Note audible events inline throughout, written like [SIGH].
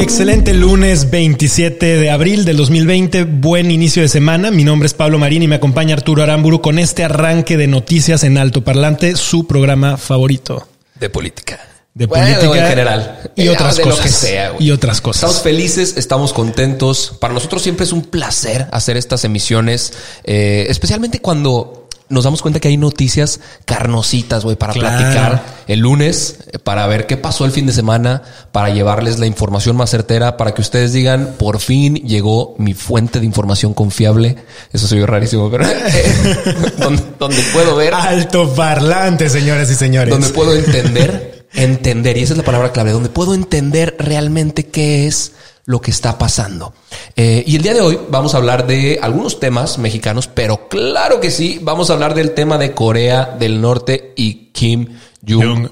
Excelente lunes 27 de abril del 2020, buen inicio de semana. Mi nombre es Pablo Marín y me acompaña Arturo Aramburu con este arranque de noticias en Alto Parlante, su programa favorito. De política. De Bueno, política en general. y Eh, otras de lo cosas. que sea, güey. y otras cosas. Estamos felices, estamos contentos. Para nosotros siempre es un placer hacer estas emisiones, eh, especialmente cuando nos damos cuenta que hay noticias carnositas, güey, para Claro. platicar el lunes, eh, para ver qué pasó el fin de semana, para llevarles la información más certera, para que ustedes digan, por fin llegó mi fuente de información confiable. Eso se vio rarísimo, pero [LAUGHS] eh, donde, donde puedo ver Alto Parlante, señoras y señores. donde puedo entender, entender, y esa es la palabra clave, donde puedo entender realmente qué es lo que está pasando. Eh, y el día de hoy vamos a hablar de algunos temas mexicanos, pero claro que sí, vamos a hablar del tema de Corea del Norte y Kim Jong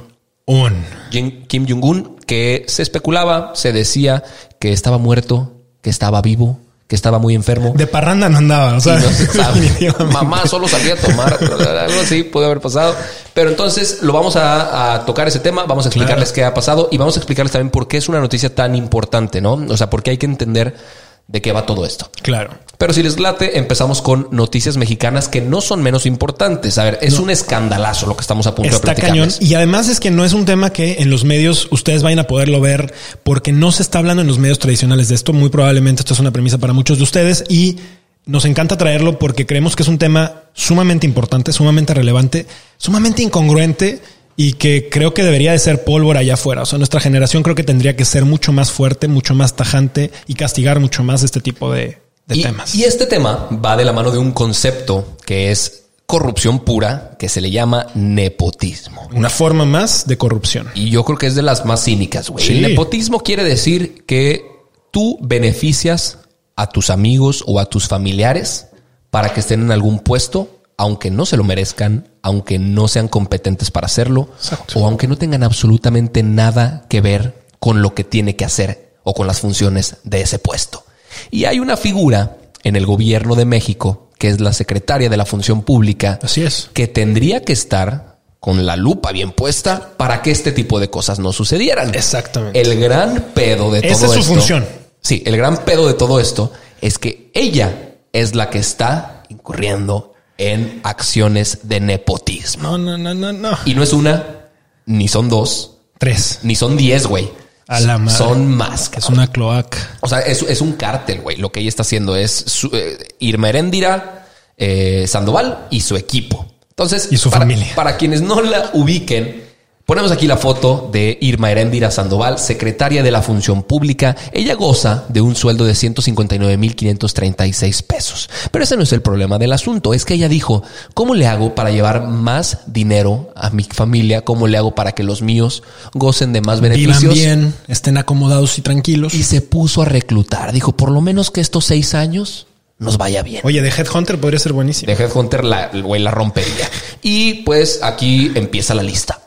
Un. Jin- Kim Jong-un, que se especulaba, se decía que estaba muerto, que estaba vivo, que estaba muy enfermo. De parranda no andaba, o sea, no. [LAUGHS] Mamá solo salía a tomar. [LAUGHS] Algo así puede haber pasado. Pero entonces lo vamos a, a tocar ese tema. Vamos a explicarles qué ha pasado y vamos a explicarles también por qué es una noticia tan importante, ¿no? O sea, por qué hay que entender de qué va todo esto. Claro. Pero si les late, empezamos con noticias mexicanas que no son menos importantes. A ver, es un escandalazo lo que estamos a punto Está de cañón. Y además es que no es un tema que en los medios ustedes vayan a poderlo ver porque no se está hablando en los medios tradicionales de esto. Muy probablemente esto es una premisa para muchos de ustedes y nos encanta traerlo porque creemos que es un tema sumamente importante, sumamente relevante, sumamente incongruente y que creo que debería de ser pólvora allá afuera. O sea, nuestra generación creo que tendría que ser mucho más fuerte, mucho más tajante y castigar mucho más este tipo de, de y, temas. y este tema va de la mano de un concepto que es corrupción pura, que se le llama nepotismo. Una forma más de corrupción. Y yo creo que es de las más cínicas, güey. Sí. El nepotismo quiere decir que tú beneficias a tus amigos o a tus familiares para que estén en algún puesto, aunque no se lo merezcan, aunque no sean competentes para hacerlo, Exacto. o aunque no tengan absolutamente nada que ver con lo que tiene que hacer o con las funciones de ese puesto. Y hay una figura en el gobierno de México, que es la secretaria de la función pública, Así es. que tendría que estar con la lupa bien puesta para que este tipo de cosas no sucedieran. Exactamente. El gran pedo de Esa todo es su esto. función. Sí, el gran pedo de todo esto es que ella es la que está incurriendo en acciones de nepotismo. No, no, no, no, no. Y no es una, ni son dos, Tres. ni son diez, güey. A la madre. Son más. Es una cloaca. O sea, es, es un cártel, güey. Lo que ella está haciendo es su, eh, Irma Heréndira, eh, Sandoval y su equipo. Entonces, Y su para, familia. Para quienes no la ubiquen, ponemos aquí la foto de Irma Heréndira Sandoval, secretaria de la Función Pública. Ella goza de un sueldo de 159.536 pesos. Pero ese no es el problema del asunto. Es que ella dijo, ¿cómo le hago para llevar más dinero a mi familia? ¿Cómo le hago para que los míos gocen de más beneficios? Vivan bien, estén acomodados y tranquilos. y se puso a reclutar. Dijo, por lo menos que estos seis años nos vaya bien. Oye, de Headhunter podría ser buenísimo. De Headhunter la, el güey la rompería. Y pues aquí empieza la lista.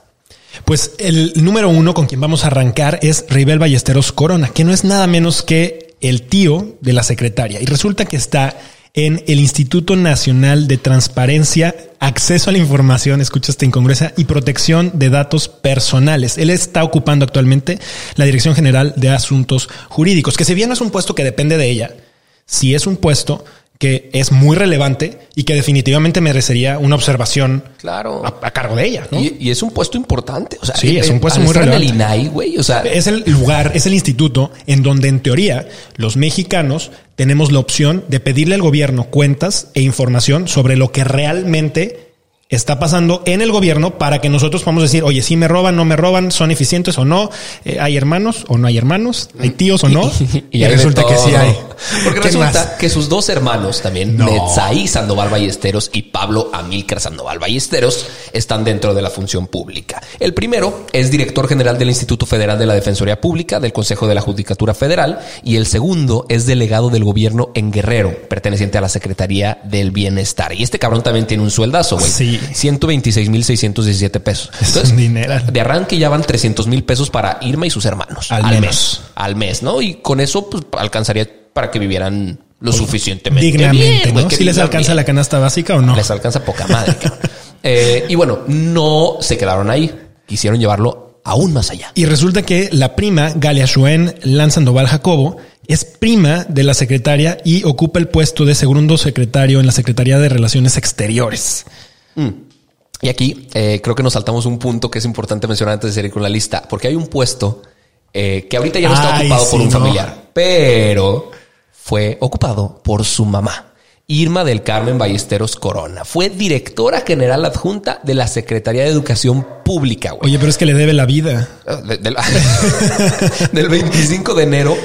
Pues el número uno con quien vamos a arrancar es Ribel Ballesteros Corona, que no es nada menos que el tío de la secretaria. Y resulta que está en el Instituto Nacional de Transparencia, Acceso a la Información, escucha esta incongruencia, y Protección de Datos Personales. Él está ocupando actualmente la Dirección General de Asuntos Jurídicos, que si bien no es un puesto que depende de ella, sí es un puesto que es muy relevante y que definitivamente merecería una observación Claro. a, a cargo de ella. ¿no? Y, y es un puesto importante. O sea, Sí, es eh, un puesto muy en el relevante. INAI, güey. O sea, Es el lugar, es el instituto en donde en teoría los mexicanos tenemos la opción de pedirle al gobierno cuentas e información sobre lo que realmente está pasando en el gobierno para que nosotros podamos decir, oye, si me roban, no me roban, son eficientes o no, Eh, hay hermanos o no hay hermanos, hay tíos o no. [LAUGHS] Y, resulta que sí hay. Porque ¿Quién resulta más? que sus dos hermanos también, No. Netzaí Sandoval Ballesteros y Pablo Amílcar Sandoval Ballesteros, están dentro de la función pública. El primero es director general del Instituto Federal de la Defensoría Pública, del Consejo de la Judicatura Federal, y el segundo es delegado del gobierno en Guerrero, perteneciente a la Secretaría del Bienestar. Y este cabrón también tiene un sueldazo, güey. Sí. 126.617 pesos. Es un dineral. de arranque ya van 300 mil pesos para Irma y sus hermanos. Al mes menos. al mes, ¿no? Y con eso pues, alcanzaría para que vivieran lo suficientemente Dignamente, Si les alcanza bien. la canasta básica o no. Les alcanza poca madre. [LAUGHS] Eh, y bueno, no se quedaron ahí. Quisieron llevarlo aún más allá. Y resulta que la prima, Galia Schuen Lan Sandoval Jacobo, es prima de la secretaria y ocupa el puesto de segundo secretario en la Secretaría de Relaciones Exteriores. Y aquí eh, creo que nos saltamos un punto que es importante mencionar antes de seguir con la lista, porque hay un puesto eh, que ahorita ya no está Ay, ocupado por un no. familiar, pero fue ocupado por su mamá. Irma del Carmen Ballesteros Corona fue directora general adjunta de la Secretaría de Educación Pública. Oye, pero es que le debe la vida. De- del, [LAUGHS] del 25 de enero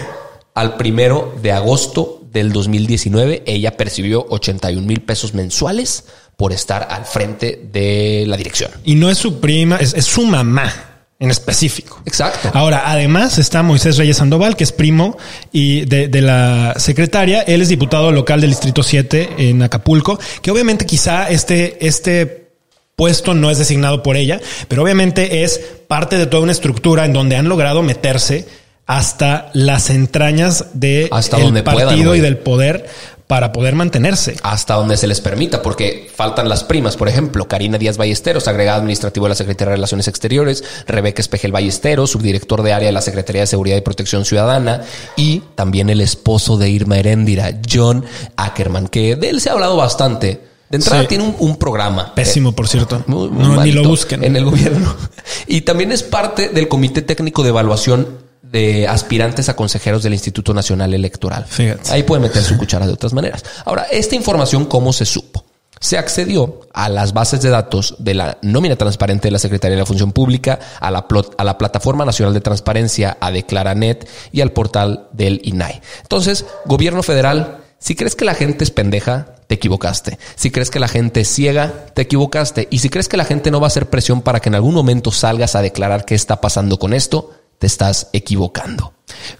al primero de agosto del 2019, ella percibió 81 mil pesos mensuales por estar al frente de la dirección. Y no es su prima, es, es su mamá en específico. Exacto. Ahora, además está Moisés Reyes Sandoval, que es primo y de, de la secretaria. Él es diputado local del Distrito 7 en Acapulco, que obviamente quizá este, este puesto no es designado por ella, pero obviamente es parte de toda una estructura en donde han logrado meterse hasta las entrañas de Hasta el donde partido y del poder para poder mantenerse. hasta donde se les permita, porque faltan las primas, por ejemplo, Karina Díaz Ballesteros, agregada administrativo de la Secretaría de Relaciones Exteriores, Rebeca Espejel Ballesteros, subdirector de área de la Secretaría de Seguridad y Protección Ciudadana, y también el esposo de Irma Heréndira, John Ackerman, que de él se ha hablado bastante. De entrada Sí. tiene un, un programa. Pésimo, por cierto. Muy- muy no, ni lo busquen. En el gobierno. [LAUGHS] Y también es parte del Comité Técnico de Evaluación de aspirantes a consejeros del Instituto Nacional Electoral. Fíjate. Ahí puede meter su cuchara de otras maneras. Ahora, esta información, ¿cómo se supo? Se accedió a las bases de datos de la nómina transparente de la Secretaría de la Función Pública, a la, plot- a la Plataforma Nacional de Transparencia, a Declaranet y al portal del INAI. Entonces, gobierno federal, si crees que la gente es pendeja, te equivocaste. Si crees que la gente es ciega, te equivocaste. Y si crees que la gente no va a hacer presión para que en algún momento salgas a declarar qué está pasando con esto, te estás equivocando.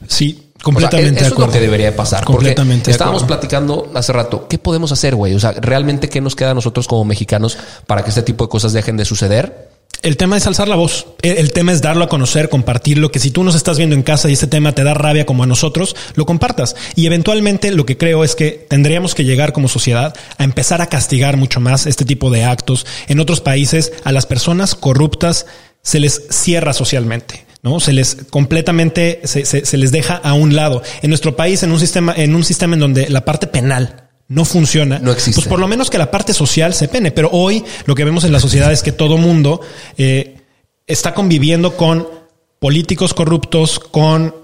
Sí, O sea, completamente eso de es lo acuerdo. que debería de pasar. Completamente Porque estábamos acuerdo. platicando hace rato, ¿qué podemos hacer, güey? O sea, realmente, ¿qué nos queda a nosotros como mexicanos para que este tipo de cosas dejen de suceder? El tema es alzar la voz. El, tema es darlo a conocer, compartirlo. Que si tú nos estás viendo en casa y ese tema te da rabia como a nosotros, lo compartas. Y eventualmente lo que creo es que tendríamos que llegar como sociedad a empezar a castigar mucho más este tipo de actos. En otros países, a las personas corruptas se les cierra socialmente. ¿No? Se les completamente se, se- se les deja a un lado. En nuestro país, en un sistema, en un sistema en donde la parte penal no funciona, No existe. pues por lo menos que la parte social se pene. Pero hoy lo que vemos en la sociedad es que todo mundo eh, está conviviendo con políticos corruptos, con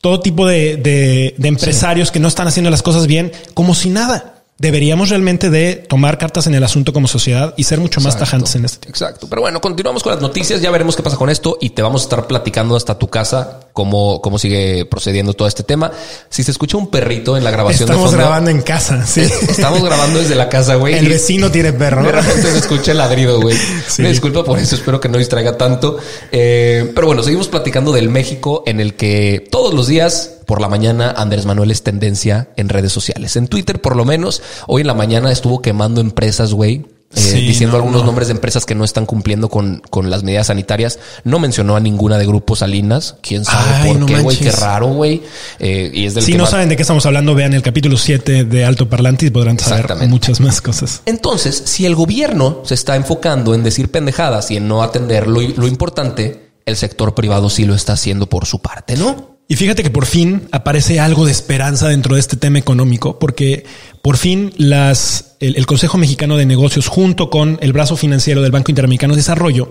todo tipo de, de- de empresarios que no están haciendo las cosas bien, como si nada. Deberíamos realmente de tomar cartas en el asunto como sociedad y ser mucho más tajantes en este tema. Exacto. Pero bueno, continuamos con las noticias. Ya veremos qué pasa con esto y te vamos a estar platicando hasta tu casa cómo, cómo sigue procediendo todo este tema. Si se escucha un perrito en la grabación Estamos de fondo, grabando en casa, sí. Estamos grabando desde la casa, güey. El vecino tiene perro. De repente se escucha el ladrido, güey. Sí. Me disculpa por eso, espero que no distraiga tanto. Eh, pero bueno, seguimos platicando del México en el que todos los días por la mañana Andrés Manuel es tendencia en redes sociales. En Twitter, por lo menos, hoy en la mañana estuvo quemando empresas, güey. eh, Sí, diciendo no, algunos no. nombres de empresas que no están cumpliendo con, con las medidas sanitarias. No mencionó a ninguna de Grupo Salinas. Quién sabe Ay, por no qué, güey. Qué raro, güey. Eh, y es del Si que no saben de qué estamos hablando, vean el capítulo 7 de Alto Parlante y podrán saber muchas más cosas. Entonces, si el gobierno se está enfocando en decir pendejadas y en no atender lo, lo importante, el sector privado sí lo está haciendo por su parte, ¿no? Y fíjate que por fin aparece algo de esperanza dentro de este tema económico, porque por fin las, el, Consejo Mexicano de Negocios junto con el brazo financiero del Banco Interamericano de Desarrollo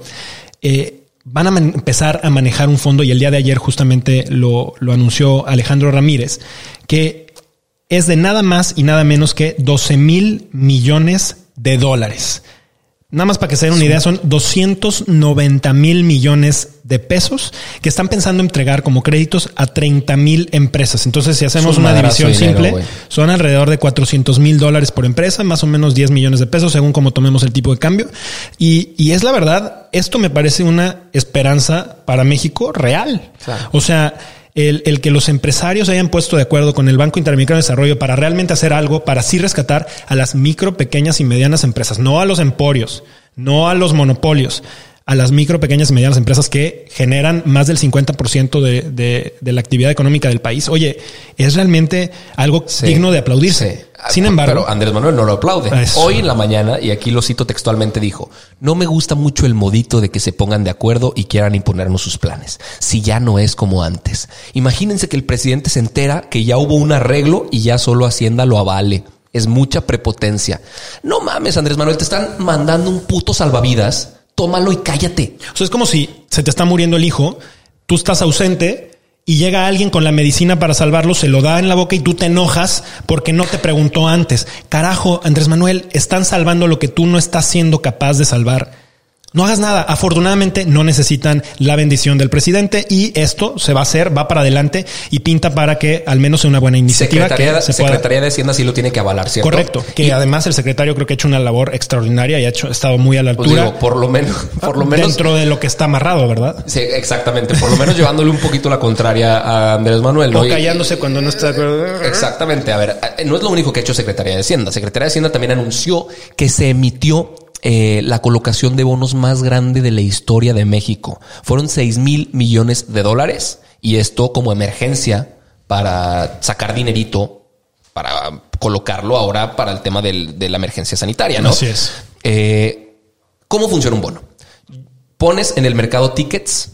eh, van a empezar a manejar un fondo y el día de ayer justamente lo, lo anunció Alejandro Ramírez, que es de nada más y nada menos que 12 mil millones de dólares. Nada más para que se den una idea, son 290 mil millones de pesos que están pensando entregar como créditos a 30 mil empresas. Entonces, si hacemos una división simple, son alrededor de 400 mil dólares por empresa, más o menos 10 millones de pesos, según como tomemos el tipo de cambio. Y, y es la verdad, esto me parece una esperanza para México real. O sea, el, el, que los empresarios hayan puesto de acuerdo con el Banco Interamericano de Desarrollo para realmente hacer algo para así rescatar a las micro, pequeñas y medianas empresas, no a los emporios, no a los monopolios, a las micro, pequeñas y medianas empresas que generan más del 50% de, de, de la actividad económica del país. Oye, es realmente algo digno de aplaudirse. Sin embargo, pero Andrés Manuel no lo aplaude. Hoy en la mañana, y aquí lo cito textualmente, dijo, no me gusta mucho el modito de que se pongan de acuerdo y quieran imponernos sus planes, si ya no es como antes. Imagínense que el presidente se entera que ya hubo un arreglo y ya solo Hacienda lo avale. Es mucha prepotencia. No mames, Andrés Manuel, te están mandando un puto salvavidas tómalo y cállate. O sea, es como si se te está muriendo el hijo, tú estás ausente y llega alguien con la medicina para salvarlo, se lo da en la boca y tú te enojas porque no te preguntó antes. Carajo, Andrés Manuel, están salvando lo que tú no estás siendo capaz de salvar. No hagas nada. Afortunadamente no necesitan la bendición del presidente y esto se va a hacer, va para adelante y pinta para que al menos sea una buena iniciativa. Secretaría, que Secretaría de Hacienda sí lo tiene que avalar, ¿cierto? Correcto. Que además el secretario creo que ha hecho una labor extraordinaria y ha hecho, estado muy a la pues altura. por lo menos, [LAUGHS] por lo menos. Dentro de lo que está amarrado, ¿verdad? Sí, exactamente. Por lo menos llevándole un poquito la contraria a Andrés Manuel. ¿no? O callándose cuando no está de acuerdo. Exactamente. A ver, no es lo único que ha hecho Secretaría de Hacienda. Secretaría de Hacienda también anunció que se emitió eh, la colocación de bonos más grande de la historia de México. Fueron 6 mil millones de dólares y esto como emergencia para sacar dinerito para colocarlo ahora para el tema de la emergencia sanitaria, ¿no? Así es. Eh, ¿Cómo funciona un bono? Pones en el mercado tickets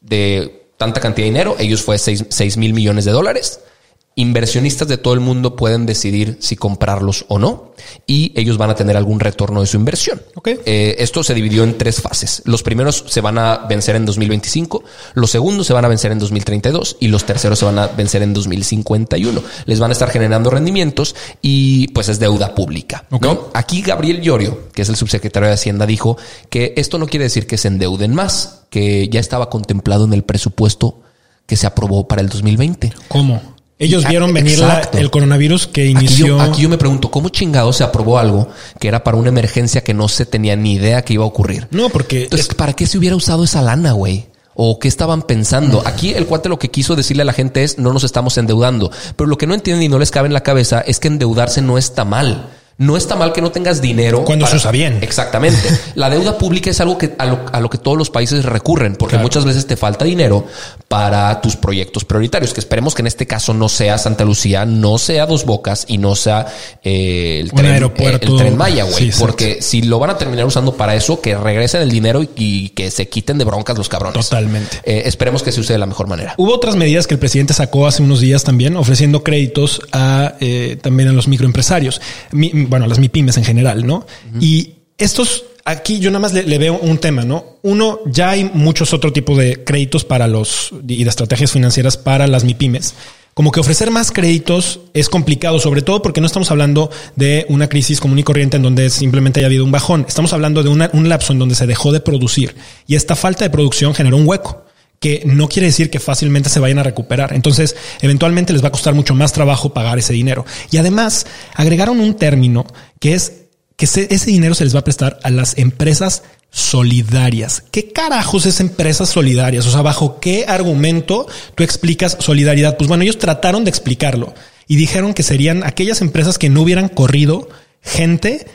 de tanta cantidad de dinero, ellos fue 6 mil millones de dólares Inversionistas de todo el mundo pueden decidir si comprarlos o no y ellos van a tener algún retorno de su inversión. Okay. Eh, esto se dividió en tres fases. Los primeros se van a vencer en 2025, los segundos se van a vencer en 2032 y los terceros se van a vencer en 2051. Les van a estar generando rendimientos y pues es deuda pública. ¿no? Aquí Gabriel Llorio, que es el subsecretario de Hacienda, dijo que esto no quiere decir que se endeuden más, que ya estaba contemplado en el presupuesto que se aprobó para el 2020. ¿Cómo? Ellos vieron venir el coronavirus que inició. Aquí yo, me pregunto, ¿cómo chingado se aprobó algo que era para una emergencia que no se tenía ni idea que iba a ocurrir? No, porque. Entonces, ¿para qué se hubiera usado esa lana, güey? ¿O qué estaban pensando? Aquí el cuate lo que quiso decirle a la gente es no nos estamos endeudando. Pero lo que no entienden y no les cabe en la cabeza es que endeudarse no está mal. No está mal que no tengas dinero. Cuando se usa bien. Exactamente. [LAUGHS] La deuda pública es algo que a lo, que todos los países recurren, porque muchas veces te falta dinero para tus proyectos prioritarios, que esperemos que en este caso no sea Santa Lucía, no sea Dos Bocas y no sea eh, el, tren, aeropuerto. el, tren Maya, güey. porque si lo van a terminar usando para eso, que regresen el dinero y, que se quiten de broncas los cabrones. Totalmente. Eh, esperemos que se use de la mejor manera. Hubo otras medidas que el presidente sacó hace unos días también, ofreciendo créditos a eh, también a los microempresarios bueno, las MIPIMES en general, ¿no? Y estos, aquí yo nada más le, veo un tema, ¿no? Uno, ya hay muchos otro tipo de créditos para los y de estrategias financieras para las MIPIMES. Como que ofrecer más créditos es complicado, sobre todo porque no estamos hablando de una crisis común y corriente en donde simplemente haya habido un bajón. Estamos hablando de un lapso en donde se dejó de producir y esta falta de producción generó un hueco que no quiere decir que fácilmente se vayan a recuperar. Entonces, eventualmente les va a costar mucho más trabajo pagar ese dinero. Y además, agregaron un término que es que ese dinero se les va a prestar a las empresas solidarias. ¿Qué carajos es empresas solidarias? O sea, ¿bajo qué argumento tú explicas solidaridad? Pues bueno, ellos trataron de explicarlo y dijeron que serían aquellas empresas que no hubieran corrido gente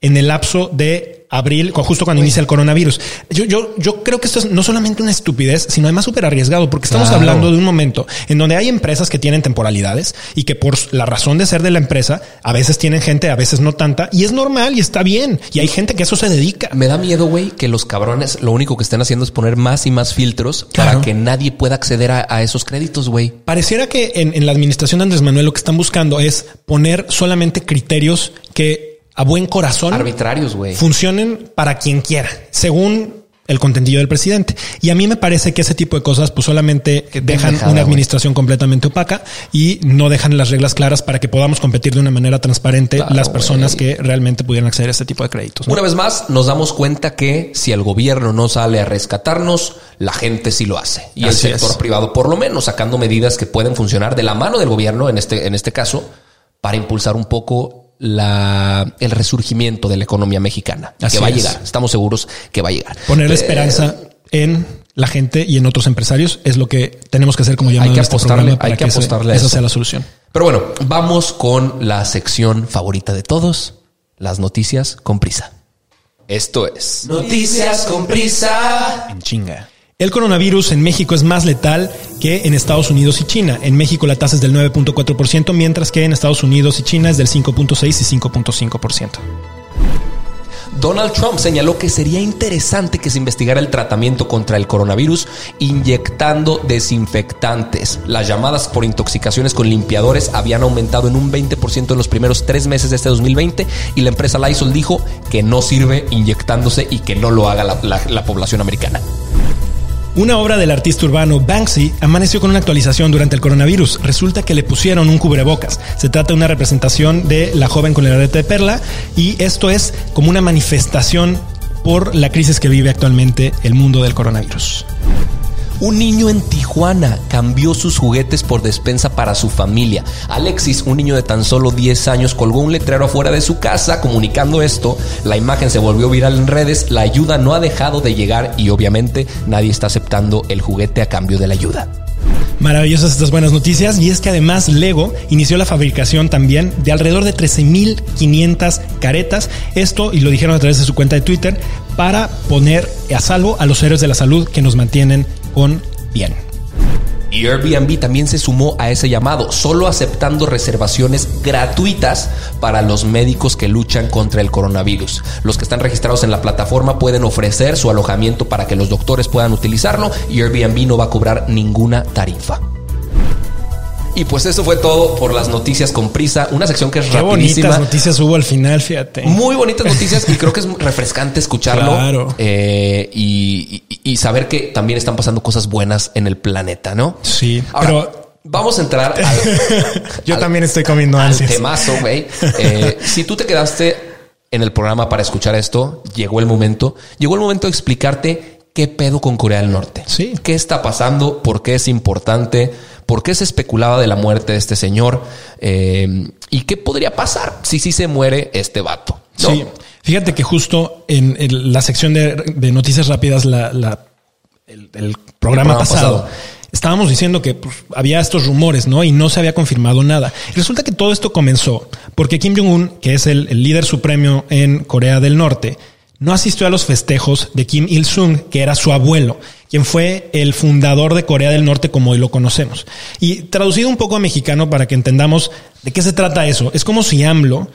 en el lapso de abril, justo cuando inicia el coronavirus. Yo, yo, yo creo que esto es no solamente una estupidez, sino además súper arriesgado, porque estamos Claro. hablando de un momento en donde hay empresas que tienen temporalidades y que por la razón de ser de la empresa, a veces tienen gente, a veces no tanta, y es normal y está bien. Y hay gente que a eso se dedica. Me da miedo, güey, que los cabrones lo único que estén haciendo es poner más y más filtros Claro. para que nadie pueda acceder a, a esos créditos, güey. Pareciera que en, en la administración de Andrés Manuel lo que están buscando es poner solamente criterios que a buen corazón Arbitrarios, güey. funcionen para quien quiera, según el contentillo del presidente. Y a mí me parece que ese tipo de cosas pues solamente dejan una administración completamente opaca y no dejan las reglas claras para que podamos competir de una manera transparente Claro, las personas que realmente pudieran acceder a este tipo de créditos. ¿no? Una vez más, nos damos cuenta que si el gobierno no sale a rescatarnos, la gente sí lo hace. Y Así el sector es. privado, por lo menos, sacando medidas que pueden funcionar de la mano del gobierno, en este, en este caso, para impulsar un poco la, el resurgimiento de la economía mexicana. Así que va a llegar. Estamos seguros que va a llegar. Poner Eh, esperanza en la gente y en otros empresarios es lo que tenemos que hacer como llamado que a este apostarle- programa hay que que, ese- apostarle a esa eso. sea la solución. Pero bueno, vamos con la sección favorita de todos, las noticias con prisa. Esto es Noticias con prisa. En chinga. El coronavirus en México es más letal que en Estados Unidos y China. En México la tasa es del 9.4%, mientras que en Estados Unidos y China es del 5.6 y 5.5%. Donald Trump señaló que sería interesante que se investigara el tratamiento contra el coronavirus inyectando desinfectantes. Las llamadas por intoxicaciones con limpiadores habían aumentado en un 20% en los primeros tres meses de este 2020 y la empresa Lysol dijo que no sirve inyectándose y que no lo haga la, la- la población americana. Una obra del artista urbano Banksy amaneció con una actualización durante el coronavirus. Resulta que le pusieron un cubrebocas. Se trata de una representación de la joven con el arete de perla y esto es como una manifestación por la crisis que vive actualmente el mundo del coronavirus. Un niño en Tijuana cambió sus juguetes por despensa para su familia. Alexis, un niño de tan solo 10 años, colgó un letrero afuera de su casa comunicando esto. La imagen se volvió viral en redes, la ayuda no ha dejado de llegar y obviamente nadie está aceptando el juguete a cambio de la ayuda. Maravillosas estas buenas noticias y es que además Lego inició la fabricación también de alrededor de 13.500 caretas. Esto, y lo dijeron a través de su cuenta de Twitter, para poner a salvo a los héroes de la salud que nos mantienen con bien. Y Airbnb también se sumó a ese llamado, solo aceptando reservaciones gratuitas para los médicos que luchan contra el coronavirus. Los que están registrados en la plataforma pueden ofrecer su alojamiento para que los doctores puedan utilizarlo y Airbnb no va a cobrar ninguna tarifa. Y pues eso fue todo por las noticias con prisa, una sección que es Qué rapidísima. bonitas noticias hubo al final, fíjate. Muy bonitas [LAUGHS] noticias y creo que es refrescante escucharlo Claro. eh, y, y- y saber que también están pasando cosas buenas en el planeta, ¿no? Sí, Ahora, pero vamos a entrar al, [LAUGHS] yo al- también estoy comiendo al ansias. temazo, güey. [LAUGHS] Eh, si tú te quedaste en el programa para escuchar esto, llegó el momento, llegó el momento de explicarte qué pedo con Corea del Norte. Sí. ¿Qué está pasando? ¿Por qué es importante? ¿Por qué se especulaba de la muerte de este señor? Eh, ¿Y qué podría pasar si sí se muere este vato? ¿no? Sí, fíjate que justo en, en la sección de, de noticias rápidas, la, la- el, el programa, programa pasado, pasado. estábamos diciendo que pues, había estos rumores, ¿no? Y no se había confirmado nada. Resulta que todo esto comenzó porque Kim Jong-un, que es el, el líder supremo en Corea del Norte, no asistió a los festejos de Kim Il-sung, que era su abuelo, quien fue el fundador de Corea del Norte como hoy lo conocemos. Y traducido un poco a mexicano para que entendamos de qué se trata eso, es como si AMLO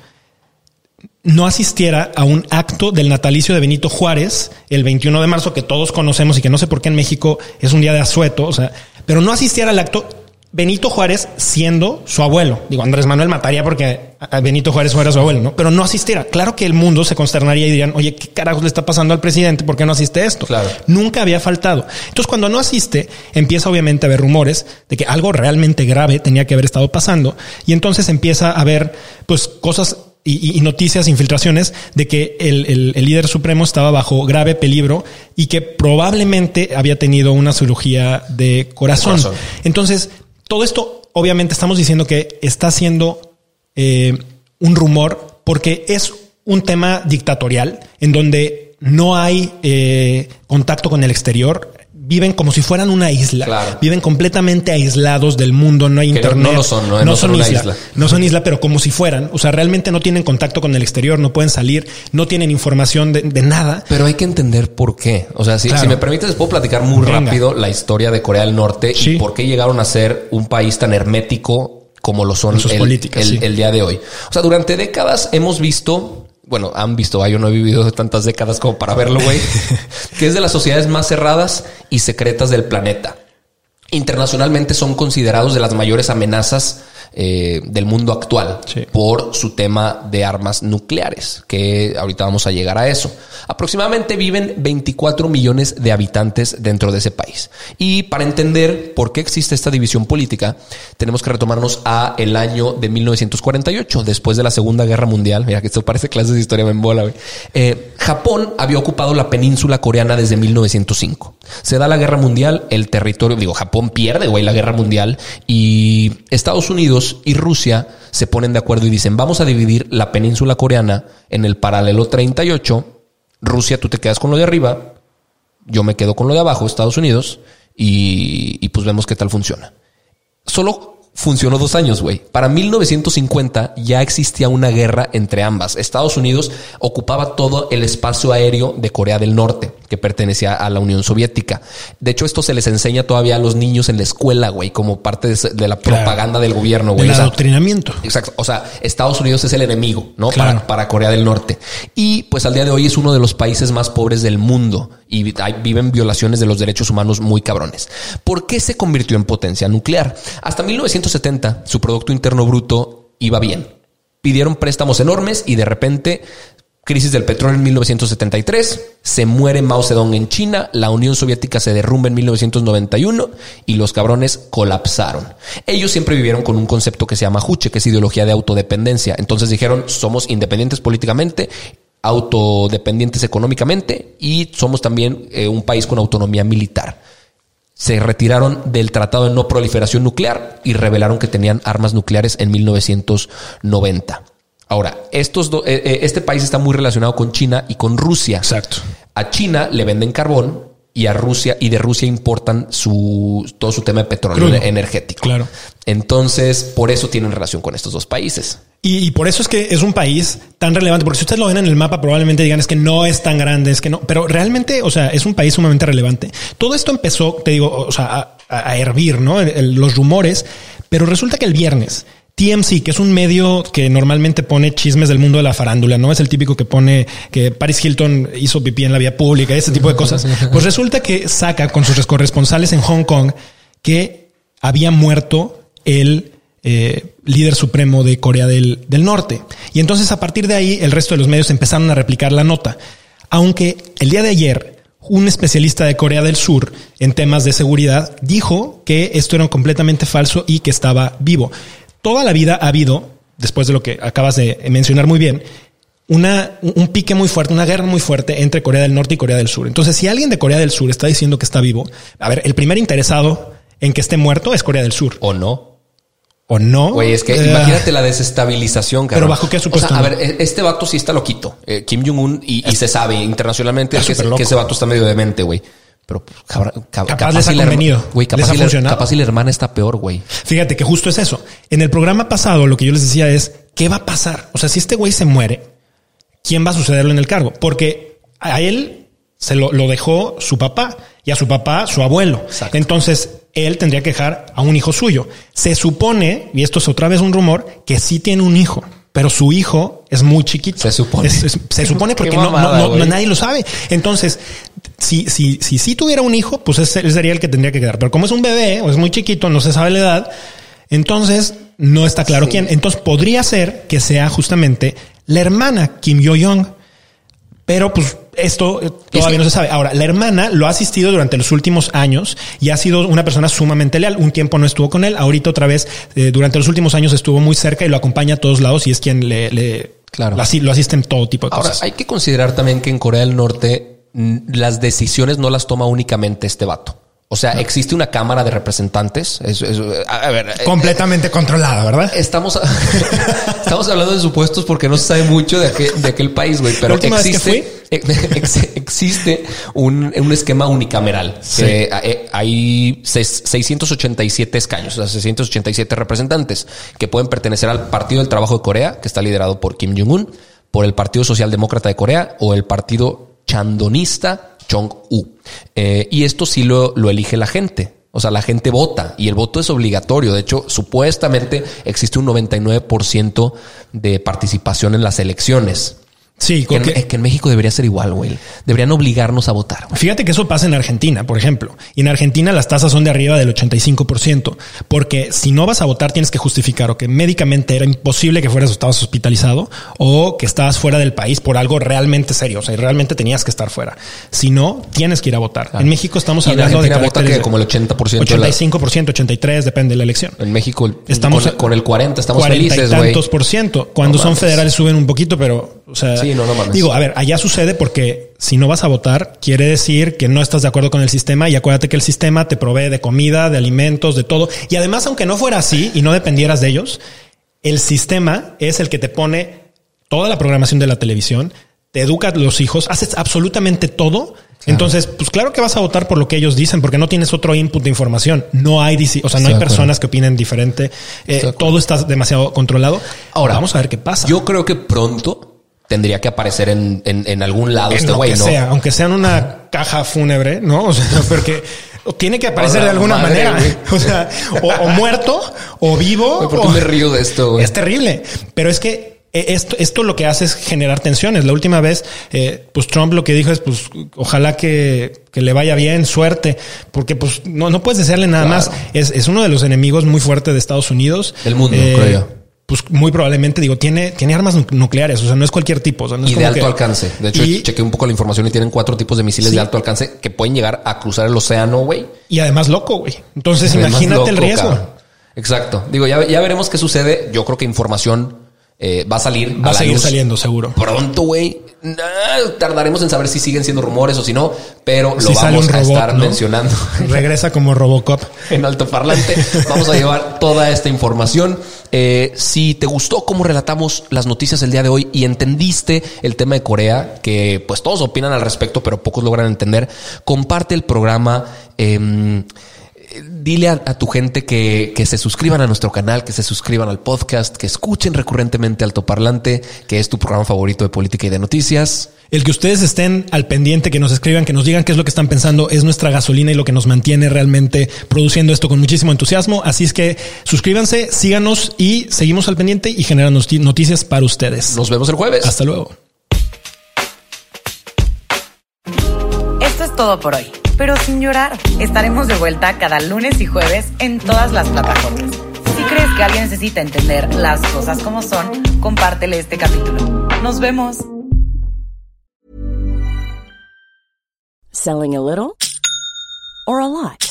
no asistiera a un acto del natalicio de Benito Juárez el 21 de marzo que todos conocemos y que no sé por qué en México es un día de asueto, o sea, pero no asistiera al acto Benito Juárez siendo su abuelo. Digo, Andrés Manuel mataría porque a Benito Juárez fuera su abuelo, ¿no? Pero no asistiera. Claro que el mundo se consternaría y dirían, oye, ¿qué carajos le está pasando al presidente? ¿Por qué no asiste esto? Claro. Nunca había faltado. Entonces, cuando no asiste, empieza obviamente a haber rumores de que algo realmente grave tenía que haber estado pasando. Y entonces empieza a haber, pues, cosas y noticias, infiltraciones de que el, el- el líder supremo estaba bajo grave peligro y que probablemente había tenido una cirugía de corazón. corazón. Entonces, todo esto, obviamente, estamos diciendo que está siendo eh, un rumor porque es un tema dictatorial en donde no hay eh, contacto con el exterior. Viven como si fueran una isla. Claro. Viven completamente aislados del mundo, no hay Que internet. no lo son, no- no son una isla. No son isla, pero como si fueran. O sea, realmente no tienen contacto con el exterior, no pueden salir, no tienen información de, de nada. Pero hay que entender por qué. O sea, si, Claro. si me permites, les puedo platicar muy Venga. rápido la historia de Corea del Norte Sí. y por qué llegaron a ser un país tan hermético como lo son el, políticas, el- sí. el día de hoy. O sea, durante décadas hemos visto, bueno, han visto, ah, yo no he vivido tantas décadas como para verlo, güey, [LAUGHS] que es de las sociedades más cerradas y secretas del planeta. Internacionalmente son considerados de las mayores amenazas eh, del mundo actual Sí. por su tema de armas nucleares, que ahorita vamos a llegar a eso. Aproximadamente viven 24 millones de habitantes dentro de ese país. Y para entender por qué existe esta división política, tenemos que retomarnos a el año de 1948, después de la Segunda Guerra Mundial. Mira que esto parece clases de historia, me embola. Eh, Japón había ocupado la península coreana desde 1905. Se da la guerra mundial, el territorio, digo, Japón pierde, güey, la guerra mundial y Estados Unidos y Rusia se ponen de acuerdo y dicen, vamos a dividir la península coreana en el paralelo 38. Rusia, tú te quedas con lo de arriba, yo me quedo con lo de abajo, Estados Unidos, y, y pues vemos qué tal funciona. Solo funcionó dos años, güey. Para 1950 ya existía una guerra entre ambas. Estados Unidos ocupaba todo el espacio aéreo de Corea del Norte, que pertenecía a la Unión Soviética. De hecho, esto se les enseña todavía a los niños en la escuela, güey, como parte de, de la Claro. propaganda del gobierno, güey. El O sea, adoctrinamiento. Exacto. O sea, Estados Unidos es el enemigo, ¿no? Claro. Para, para Corea del Norte. Y pues al día de hoy es uno de los países más pobres del mundo y hay- viven violaciones de los derechos humanos muy cabrones. ¿Por qué se convirtió en potencia nuclear? Hasta 1970 su Producto Interno Bruto iba bien. Pidieron préstamos enormes y de repente Crisis del petróleo en 1973, se muere Mao Zedong en China, la Unión Soviética se derrumba en 1991 y los cabrones colapsaron. Ellos siempre vivieron con un concepto que se llama Juche, que es ideología de autodependencia. Entonces dijeron, somos independientes políticamente, autodependientes económicamente y somos también eh, un país con autonomía militar se retiraron del Tratado de No Proliferación Nuclear y revelaron que tenían armas nucleares en 1990. Ahora, estos do- eh, eh, este país está muy relacionado con China y con Rusia. Exacto. A China le venden carbón y a Rusia y de Rusia importan su todo su tema de petróleo Crudo. energético. Claro. Entonces, por eso tienen relación con estos dos países. Y, y por eso es que es un país tan relevante, porque si ustedes lo ven en el mapa, probablemente digan es que no es tan grande, es que no, pero realmente, o sea, es un país sumamente relevante. Todo esto empezó, te digo, o sea, a, a hervir, ¿no? El- el- los rumores, pero resulta que el viernes TMC, que es un medio que normalmente pone chismes del mundo de la farándula, no es el típico que pone que Paris Hilton hizo pipí en la vía pública, ese tipo de cosas. [LAUGHS] Pues resulta que saca con sus corresponsales en Hong Kong que había muerto el eh, líder supremo de Corea del, del Norte. Y entonces a partir de ahí el resto de los medios empezaron a replicar la nota. Aunque el día de ayer un especialista de Corea del Sur en temas de seguridad dijo que esto era completamente falso y que estaba vivo. Toda la vida ha habido, después de lo que acabas de mencionar muy bien, una, un pique muy fuerte, una guerra muy fuerte entre Corea del Norte y Corea del Sur. Entonces, si alguien de Corea del Sur está diciendo que está vivo, a ver, el primer interesado en que esté muerto es Corea del Sur. ¿O no? ¿O no? Güey, es que Eh, imagínate la desestabilización, cabrón. Pero ¿bajo qué supuesto O sea, a ver, e- este vato sí está loquito. Eh, Kim Jong-un y, y se sabe internacionalmente que, que ese vato está medio demente, güey. Pero pues, cabrón, ca- Capaz les ha convenido. Güey, capaz, Les ha y la- funcionado. capaz y la hermana está peor, güey. Fíjate que justo es eso. En el programa pasado, lo que yo les decía es, ¿qué va a pasar? O sea, si este güey se muere, ¿quién va a sucederlo en el cargo? Porque a él se lo, lo dejó su papá y a su papá su abuelo. Exacto. Entonces, él tendría que dejar a un hijo suyo. Se supone, y esto es otra vez un rumor, que sí tiene un hijo. Pero su hijo es muy chiquito. Se supone. Es- es- se supone [LAUGHS] porque no, nadie lo sabe. Entonces, si, si, si, sí tuviera un hijo, pues ese él sería el que tendría que quedar. Pero como es un bebé o es muy chiquito, no se sabe la edad, entonces no está claro quién. Entonces podría ser que sea justamente la hermana Kim Yo-young. Pero pues esto eh, todavía no se sabe. Ahora, la hermana lo ha asistido durante los últimos años y ha sido una persona sumamente leal. Un tiempo no estuvo con él. Ahorita otra vez, eh, durante los últimos años estuvo muy cerca y lo acompaña a todos lados y es quien le, le Claro. lo, asi- lo asiste en todo tipo de Ahora, cosas. hay que considerar también que en Corea del Norte las decisiones no las toma únicamente este vato. O sea, existe una Cámara de Representantes. Es- es- a ver, eh, Completamente controlada, ¿verdad? Estamos, [LAUGHS] estamos hablando de supuestos porque no se sabe mucho de aquel, de aquel país, güey. Pero existe, [LAUGHS] ex- existe un, un esquema unicameral. Sí. que, eh, hay seis- 687 escaños, o sea, 687 representantes que pueden pertenecer al Partido del Trabajo de Corea, que está liderado por Kim Jong-un, por el Partido Socialdemócrata de Corea o el Partido Chandonista Chong-u. Eh, y esto sí lo, lo elige la gente. O sea, la gente vota y el voto es obligatorio. De hecho, supuestamente existe un 99% de participación en las elecciones. Sí, Que en, que en México debería ser igual, güey. Deberían obligarnos a votar. güey. Fíjate que eso pasa en Argentina, por ejemplo. Y en Argentina las tasas son de arriba del 85%, porque si no vas a votar tienes que justificar o que médicamente era imposible que fueras o estabas hospitalizado o que estabas fuera del país por algo realmente serio, o sea, realmente tenías que estar fuera. Si no, tienes que ir a votar. En México estamos Y en hablando de vota que como el 80% de la- 85%, 83, depende de la elección. En México, Estamos con, con el 40 estamos 40 felices, y güey. tantos por ciento. Cuando No son federales suben un poquito, pero, o sea, Sí, no, no mames. digo, a ver, allá sucede porque si no vas a votar, quiere decir que no estás de acuerdo con el sistema y acuérdate que el sistema te provee de comida, de alimentos, de todo. Y además, aunque no fuera así y no dependieras de ellos, el sistema es el que te pone toda la programación de la televisión, te educa a los hijos, haces absolutamente todo. Entonces, pues claro que vas a votar por lo que ellos dicen, porque no tienes otro input de información. No hay, o sea, no Estoy hay personas que opinen diferente. Eh, todo está demasiado controlado. Ahora, vamos a ver qué pasa. Yo creo que pronto tendría que aparecer en, en, en algún lado en este güey, ¿no? sea, aunque sea en una caja fúnebre, ¿no? [LAUGHS] O sea, porque tiene que aparecer Hola, de alguna madre, manera. güey. [LAUGHS] O sea, o, o muerto, o vivo. Güey, ¿Por qué o- me río de esto, güey? Es terrible. Pero es que eh, esto, esto lo que hace es generar tensiones. La última vez, eh, pues Trump lo que dijo es, pues, ojalá que, que le vaya bien, suerte, porque pues no, no puedes desearle nada Claro. más. Es, es uno de los enemigos muy fuertes de Estados Unidos. Del mundo, creo yo. Pues muy probablemente, digo, tiene, tiene armas nu- nucleares, o sea, no es cualquier tipo. o sea, no es y de alto que- alcance. De hecho, y- chequé un poco la información y tienen cuatro tipos de misiles Sí. de alto alcance que pueden llegar a cruzar el océano, güey. Y además loco, güey. Entonces Además, imagínate el riesgo. cabrón. Exacto. Digo, ya, ya veremos qué sucede. Yo creo que información eh, va a salir. Va a seguir luz saliendo, seguro. Pronto, güey. Nah, tardaremos en saber si siguen siendo rumores o si no, pero lo Si vamos a robot, estar ¿no? mencionando. [LAUGHS] Regresa como Robocop. en altoparlante. Vamos a llevar toda esta información. Eh, si te gustó cómo relatamos las noticias el día de hoy y entendiste el tema de Corea, que pues todos opinan al respecto, pero pocos logran entender, comparte el programa. em, Dile a, a tu gente que, que se suscriban a nuestro canal, que se suscriban al podcast, que escuchen recurrentemente Altoparlante, que es tu programa favorito de política y de noticias. El que ustedes estén al pendiente, que nos escriban, que nos digan qué es lo que están pensando, es nuestra gasolina y lo que nos mantiene realmente produciendo esto con muchísimo entusiasmo. Así es que suscríbanse, síganos y seguimos al pendiente y generan noti- noticias para ustedes. Nos vemos el jueves. Hasta luego. Esto es todo por hoy, pero sin llorar. Estaremos de vuelta cada lunes y jueves en todas las plataformas. Si crees que alguien necesita entender las cosas como son, compártele este capítulo. Nos vemos. Selling a little or a lot?